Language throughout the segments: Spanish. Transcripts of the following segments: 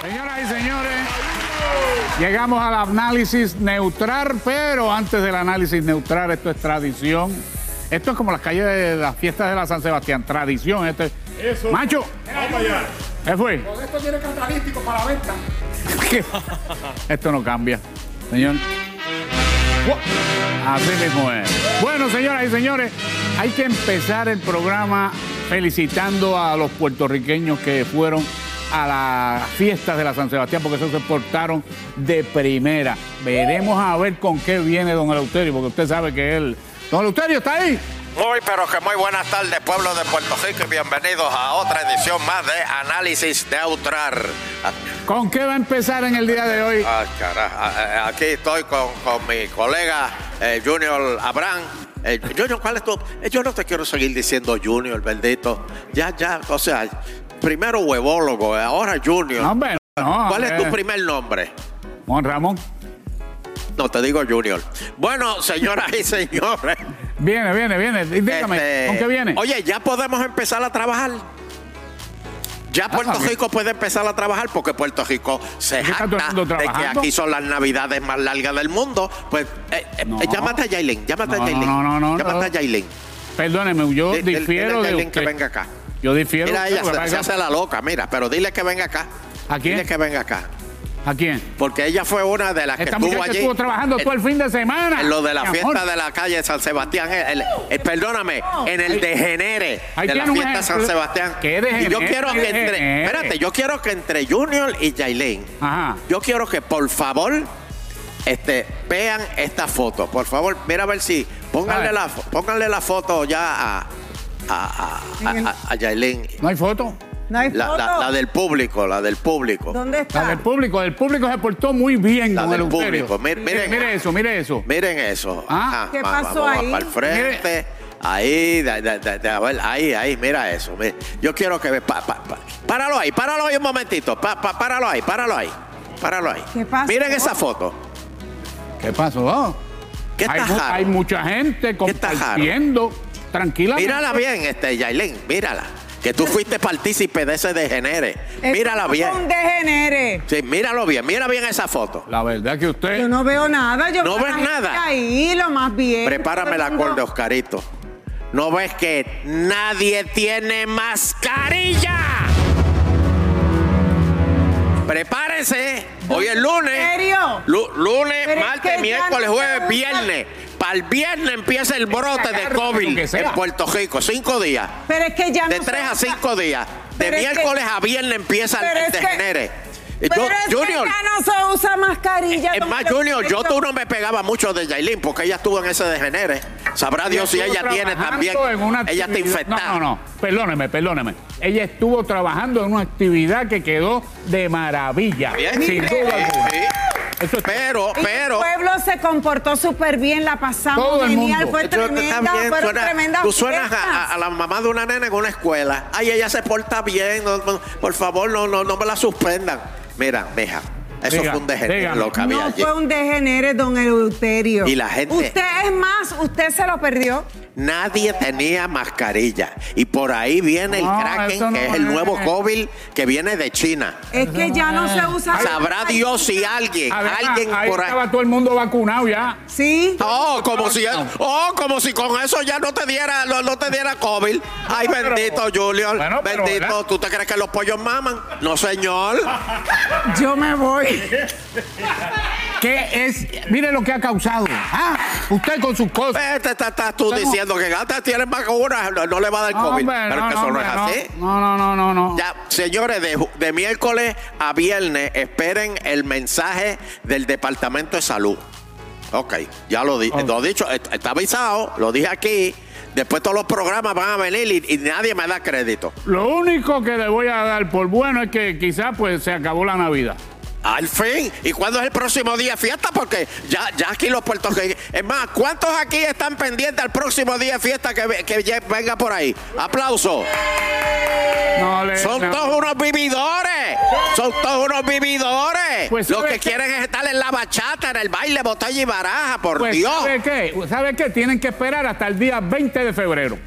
Señoras y señores, llegamos al análisis neutral, pero antes del análisis neutral, esto es tradición. Esto es como las calles de las fiestas de la San Sebastián, tradición. Esto es- Eso. Macho, Vamos allá. ¿qué fue? Con esto tiene catalítico para la venta. Esto no cambia, señor. Así mismo es. Bueno, señoras y señores, hay que empezar el programa felicitando a los puertorriqueños que fueron a las fiestas de la San Sebastián, porque eso se portaron de primera. Veremos a ver con qué viene don Eleuterio, porque usted sabe que él. Don Eleuterio, ¿está ahí? Muy, pero que muy buenas tardes, pueblo de Puerto Rico, y bienvenidos a otra edición más de Análisis Neutral. ¿Con qué va a empezar en el día de hoy? Ah, carajo. Ah, eh, Aquí estoy con, con mi colega eh, Junior Abraham. Eh, Junior, ¿cuál es tu...? eh, yo no te quiero seguir diciendo Junior, bendito. Ya, ya, o sea, primero huevólogo, eh, ahora Junior. No, hombre, no, ¿Cuál es tu primer nombre? Juan Ramón. No, te digo Junior. Bueno, señoras y señores. Viene, viene, viene. Dígame, este, ¿con qué viene? Oye, ya podemos empezar a trabajar. Ya Puerto Ah, Rico puede empezar a trabajar porque Puerto Rico se ¿Ya está todo el jacta de que aquí son las navidades más largas del mundo. Pues eh, eh, No. llámate a Yailin, llámate No, a Yailin. no, no, no, llámate no. a Yailin. Perdóneme, yo Di- di- difiero de Yailin usted. que venga acá. Yo difiero Mira, de ella se, hace la loca, mira, pero dile que venga acá. ¿A quién? Dile que venga acá. ¿A quién? Porque ella fue una de las que estuvo allí. estuvo trabajando en- todo el fin de semana. En lo de la fiesta amor. de la calle San Sebastián, el- el- el- perdóname, en el degenere ahí de la fiesta San ejemplo. Sebastián. ¿Qué Y yo degenere, quiero que entre, degenere? espérate, yo quiero que entre Junior y Jailin, Ajá. yo quiero que por favor este, vean esta foto. Por favor, mira a ver si, pónganle Dale. la, pónganle la foto ya a, a, a. ¿No hay foto? No hay La, foto. la- la del público, la del público. ¿Dónde La está? del público. El público se portó muy bien La con del el público. Mire- Mire, miren. mire eso, mire eso. Miren eso. Ah, ¿qué va- pasó vamos ahí? Para el frente. Ahí, de- de- de- de- a ver, ahí, ahí, mira eso. Yo quiero que ve. pa- pa- pa- páralo ahí, páralo ahí un momentito. Pa- pa- páralo ahí, páralo ahí. Páralo ahí. ¿Qué pasó? Miren esa foto. ¿Qué pasó? ¿Qué hay, está jaro? hay mucha gente está jaro? Tranquila. Mírala bien, este, Yailin, mírala. Que tú fuiste partícipe de ese degenere. Mírala bien. un degenere. Sí, míralo bien, mira bien esa foto. La verdad que usted. Yo no veo nada. Yo ¿No veo ves nada? Ahí, lo más bien. Prepárame la el mundo- col de Oscarito. ¿No ves que nadie tiene mascarilla? Prepárense. Hoy es lunes. ¿En serio? Lu- lunes, Pero es martes, que ya miércoles, no jueves, viernes. El viernes empieza el brote de COVID en Puerto Rico. Cinco días. Pero es que ya De no tres a cinco días. De Pero es que- miércoles a viernes empieza el- es que- degenere. Pero Yo- es Junior, que ya no se usa mascarilla. es más, Junior, yo tú no me pegaba mucho de Yailin porque ella estuvo en ese degenere. Sabrá Dios si ella tiene también. en una Ella está infectada. No, no, no. Perdóneme, perdóneme. Ella estuvo trabajando en una actividad que quedó de maravilla. Bien. Sin duda alguna. Sí. Eso es- Pero, Y pero. El pueblo se comportó súper bien, la pasamos Todo el genial, fue tremenda, fueron suena- tremendas tú suenas a, la mamá de una nena en una escuela. Ay, ella se porta bien. no- no, por favor, no, no, no me la suspendan. Mira, mija, eso Diga, fue un degenere lo que había No allí. fue un degenere, don Eleuterio. Y la gente- Usted es más, usted se lo perdió. Nadie tenía mascarilla. Y por ahí viene el Kraken, no que es el es. nuevo COVID que viene de China. Es que ya no se usa. Sabrá Dios si alguien, alguien ahí por ahí. estaba todo el mundo vacunado ya. Sí. Oh, como si, oh, como si con eso ya no te diera, no, no te diera COVID. Ay, Pero- bendito. Bueno, pero, bendito. ¿verdad? ¿Tú te crees que los pollos maman? No, señor. Yo me voy. ¿Qué es? Mire lo que ha causado. Ah, usted con sus cosas. Este está, estás tú Estamos- diciendo que antes tienes vacunas, no, no le va a dar No, COVID. hombre, Pero no, que eso no, es así. No, no, no, no, no. Ya, señores, de, miércoles a viernes esperen el mensaje del Departamento de Salud. Ok, ya lo, di- Ok. lo he dicho, est- está avisado, lo dije aquí. Después todos los programas van a venir y, y nadie me da crédito. Lo único que le voy a dar por bueno es que quizás pues se acabó la Navidad. Al fin. ¿Y cuándo es el próximo día de fiesta? Porque ya, ya aquí los puertorriqueños. Es más, ¿cuántos aquí están pendientes al próximo día de fiesta que, que ya venga por ahí? Aplauso. No le- Son no. todos unos vividores. Son todos unos vividores. Pues, Los ¿sabe que qué? quieren es estar en la bachata, en el baile, botella y baraja, por Pues, Dios. ¿sabe qué? ¿Sabe qué? Tienen que esperar hasta el día 20 de febrero.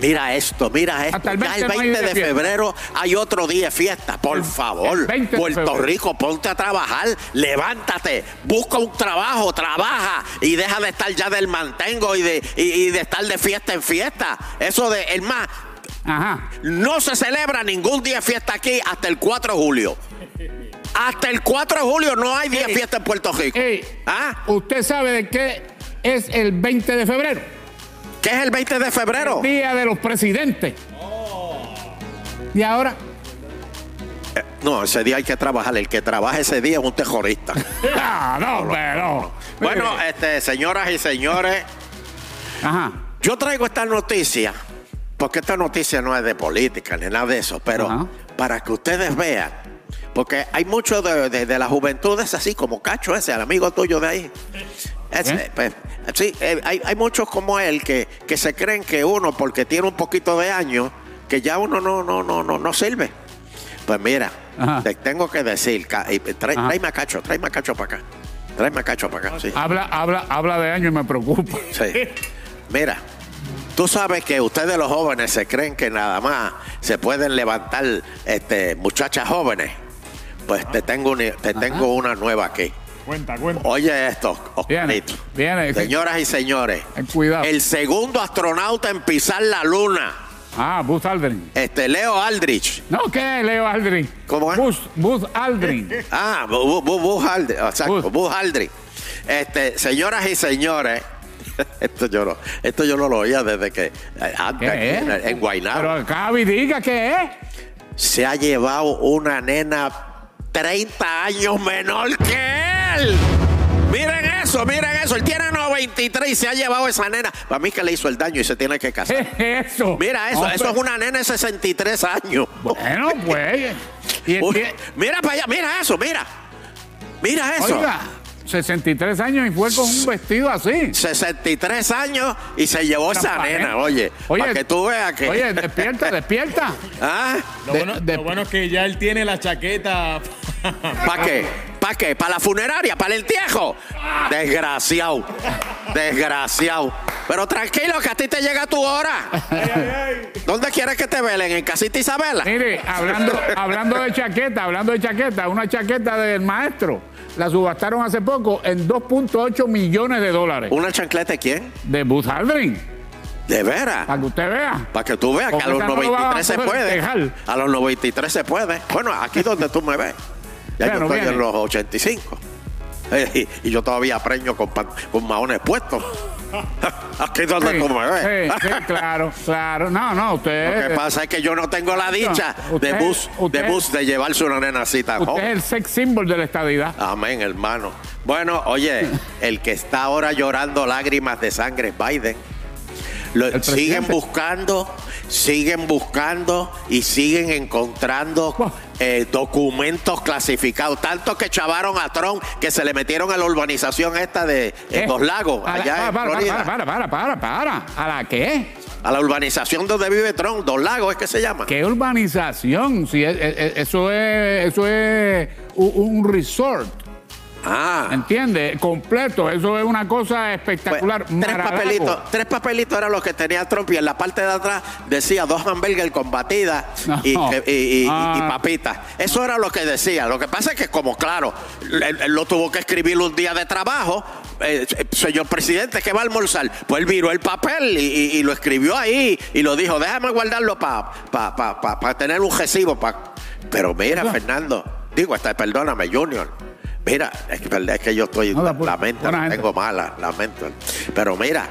Mira esto, mira esto. Hasta el ya el 20 no hay 20 día de febrero hay otro día de fiesta. Por El- favor, el 20 Puerto. Rico, ponte a trabajar, levántate, busca un trabajo, trabaja y deja de estar ya del mantengo y de, y, y de estar de fiesta en fiesta. Eso de, el más, Ajá. no se celebra ningún día de fiesta aquí hasta el 4 de julio. Hasta el 4 de julio no hay día de fiesta en Puerto Rico. Ey, ¿Ah? ¿Usted sabe de qué es el 20 de febrero? ¿Qué es el 20 de febrero? Día de los presidentes. Y ahora, Eh, No, ese día hay que trabajar. El que trabaja ese día es un terrorista. ah, no, pero. bueno, este, señoras y señores, Ajá. yo traigo esta noticia, porque esta noticia no es de política ni nada de eso, pero Ajá. para que ustedes vean, porque hay mucho de, de- de la juventud, es así como Cacho ese, el amigo tuyo de ahí. Ese, ¿Eh? pues, sí, eh, hay, hay muchos como él que, que se creen que uno, porque tiene un poquito de años, que ya uno no, no, no, no, no sirve. Pues mira, Ajá. te tengo que decir, y trae- tráeme a Cacho, tráeme a Cacho para acá. Tráeme a Cacho para acá, sí. Habla, habla, habla de año y me preocupa. Sí. Mira, tú sabes que ustedes los jóvenes se creen que nada más se pueden levantar este, muchachas jóvenes. Pues te tengo, una, te tengo una nueva aquí. Cuenta, cuenta. Oye esto, Viene, Oscarito. viene. Señoras y señores, Ten cuidado. el segundo astronauta en pisar la luna, Ah, Buzz Aldrin. este Leo Aldrich. No, ¿qué, Leo Aldrin? ¿Cómo es? Buzz, Buzz Aldrin. Ah, Bu- Bu- Bu- Buzz Aldrin, exacto, Buzz. Buzz Aldrin. Este, señoras y señores, esto yo no, esto yo no lo oía desde que eh, antes ¿Qué aquí es? en, en Guaynabo. Pero Cabi, diga qué es. se ha llevado una nena 30 años menor que él. Miren eso, miren eso. Él tiene 93 y se ha llevado esa nena. Para mí que le hizo el daño y se tiene que casar. ¿Qué es eso? Mira eso, Hombre. eso es una nena de 63 años. Bueno, pues. Y el Uy, tie- mira para allá, mira eso, mira. Mira eso. Oiga, 63 años y fue con un vestido así. 63 años y se llevó esa nena, oye. para que tú veas que. Oye, despierta, despierta. ¿Ah? Lo, de- bueno, de- lo bueno es que ya él tiene la chaqueta. ¿Para qué? ¿Para qué? ¿Para la funeraria? ¿Para el entierro? Desgraciado. Desgraciado. Pero tranquilo, que a ti te llega tu hora. ¿Dónde quieres que te velen? ¿En casita Isabela? Mire, hablando, hablando de chaqueta, hablando de chaqueta, una chaqueta del maestro la subastaron hace poco en 2.8 millones de dólares. ¿Una chancleta de quién? De Buzz Aldrin, De veras. para que usted vea. Para que tú veas que a los esa no lo van a 93 se puede. dejar. A los 93 se puede. Bueno, aquí donde tú me ves. Ya yo estoy viene. en los 85. Eh, y, y yo todavía preño con, pan- con maones puestos. aquí donde Sí, tú me ves. sí, sí, claro, claro. No, no, Lo que usted, pasa es que yo no tengo la dicha usted- de bus, usted- de bus de llevarse una nenacita usted joven. es el sex symbol de la estadidad. Amén, hermano. Bueno, oye, el que está ahora llorando lágrimas de sangre es Biden. Lo- siguen presidente. buscando, siguen buscando y siguen encontrando Wow. eh, documentos clasificados. Tanto que chavaron a Trump que se le metieron a la urbanización esta de en Dos Lagos, A allá para, en para, Florida. para, para, para, para, para. ¿A la qué? A la urbanización donde vive Trump, Dos Lagos es que se llama. ¿Qué urbanización? Si es- es- es- eso es, eso es un resort. Ah. ¿Entiendes? Completo. Eso es una cosa Pues, espectacular. tres Maralago. papelitos, tres papelitos eran los que tenía Trump y en la parte de atrás decía dos hamburguesas con batida No. y, que- y- y- y- Ah. y papitas. Eso era lo que decía. Lo que pasa es que como claro, él, él lo tuvo que escribir un día de trabajo. eh, señor presidente, ¿qué va a almorzar? Pues él viró el papel y, y- y lo escribió ahí y lo dijo, déjame guardarlo para pa, pa, pa- pa tener un recibo. pa-". Pero mira. Fernando, digo, hasta, perdóname, Junior. Mira, es que, es que yo estoy, No, la gente. tengo mala, lamento. Pero mira,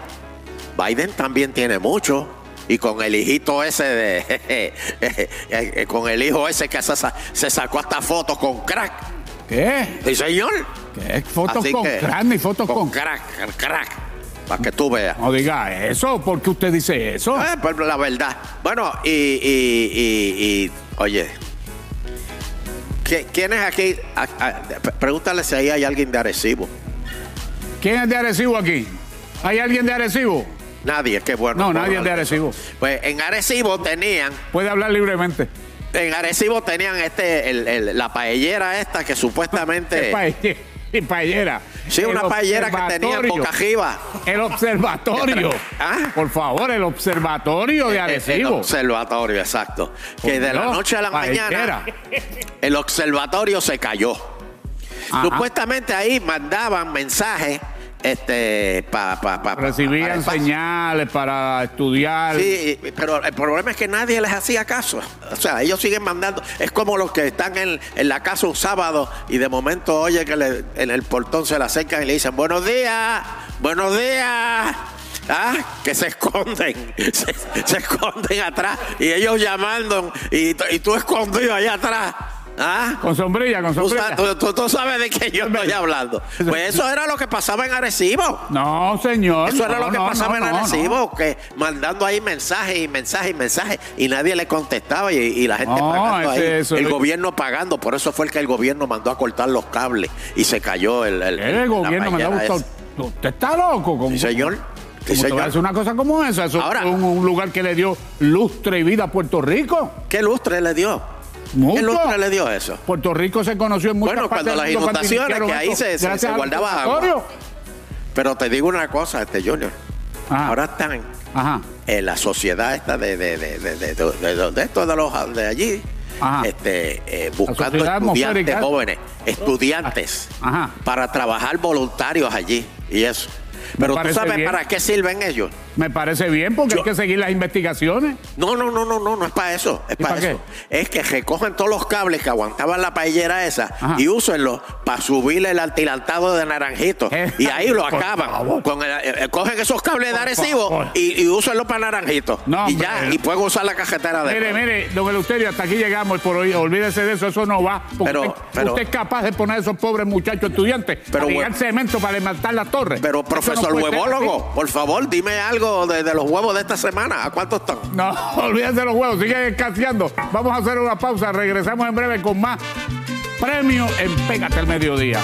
Biden también tiene mucho. Y con el hijito ese de. eh, con el hijo ese que se, sa- se sacó hasta fotos con crack. ¿Qué? Sí, señor. ¿Qué? Fotos Así con que- crack ni fotos con... crack, crack. Para que tú veas. No diga eso. ¿Por qué usted dice eso? Eh, pues, la verdad. Bueno, y, y- y- y, oye. ¿Qui- ¿Quién es aquí? Pregúntale si ahí hay alguien de Arecibo. ¿Quién es de Arecibo aquí? ¿Hay alguien de Arecibo? Nadie, qué bueno. No, nadie es de Arecibo. Pues en Arecibo tenían Puede hablar libremente. En Arecibo tenían este, el- el- la paellera esta que supuestamente paellera. Sí, El una paellera que tenía boca arriba. El observatorio. ¿Ah? Por favor, el observatorio de El Arecibo. observatorio, exacto. Que de la noche a la paellera. mañana el observatorio se cayó. Ajá. Supuestamente ahí mandaban mensajes este, pa, pa, pa- Recibían para señales para estudiar. Sí, pero el problema es que nadie les hacía caso. O sea, ellos siguen mandando. Es como los que están en, en la casa un sábado y de momento oye que le- en el portón se le acercan y le dicen buenos días, buenos días. Ah, que se esconden, se, se esconden atrás y ellos llamando y, y tú escondido allá atrás. ¿Ah? Con sombrilla, con sombrilla. tú- tú- tú sabes de qué yo estoy hablando. Pues eso era lo que pasaba en Arecibo. No, señor. Eso era no, lo que no, pasaba no, en Arecibo, que mandando ahí mensajes y mensajes y mensajes y nadie le contestaba y, y la gente No, pagando ahí, eso el lo- gobierno pagando, por eso fue el que el gobierno mandó a cortar los cables y se cayó el, el. El gobierno gusto. esa. Usted está loco. ¿cómo- Sí, señor. Sí, ¿Cómo te va a señor. una cosa como esa? Eso Ahora- un, un lugar que le dio lustre y vida a Puerto Rico. ¿Qué lustre le dio? Mucho. ¿Qué lustre le dio eso? Puerto Rico se conoció en muchas Bueno, partes cuando las inundaciones, que ahí esto, se- se- guardaba agua. Pero te digo una cosa, este Junior. Ajá. Ahora están Ajá. en la sociedad esta de, de, de, de, de, de- de- de estos de los de allí, Ajá. este, eh, buscando estudiantes jóvenes, estudiantes, para trabajar voluntarios allí y eso. Pero tú sabes bien. para qué sirven ellos. Me parece bien porque Yo- hay que seguir las investigaciones. No, no, no, no, no, no es para eso. Es ¿Y para para qué? eso. Es que recogen todos los cables que aguantaban la paellera esa Ajá. y úsenlos para subirle el altilantado de naranjito. Eh, y ahí lo acaban. Con el- eh, cogen esos cables de Por favor. y, y úsenlos para naranjito. No, y ya, y pueden usar la cajetera de Mire, mire, don Eleuterio, hasta aquí llegamos por hoy. Olvídese de eso, eso no va. Porque Pero- usted, pero- usted es capaz de poner a esos pobres muchachos estudiantes Pero, a cemento para levantar la torre. Pero Eso profesor no ser huevólogo, por favor, dime algo de, los huevos de esta semana. ¿A cuánto están? No, olvídese de los huevos, sigue escaseando. Vamos a hacer una pausa, regresamos en breve con más premios en Pégate al Mediodía.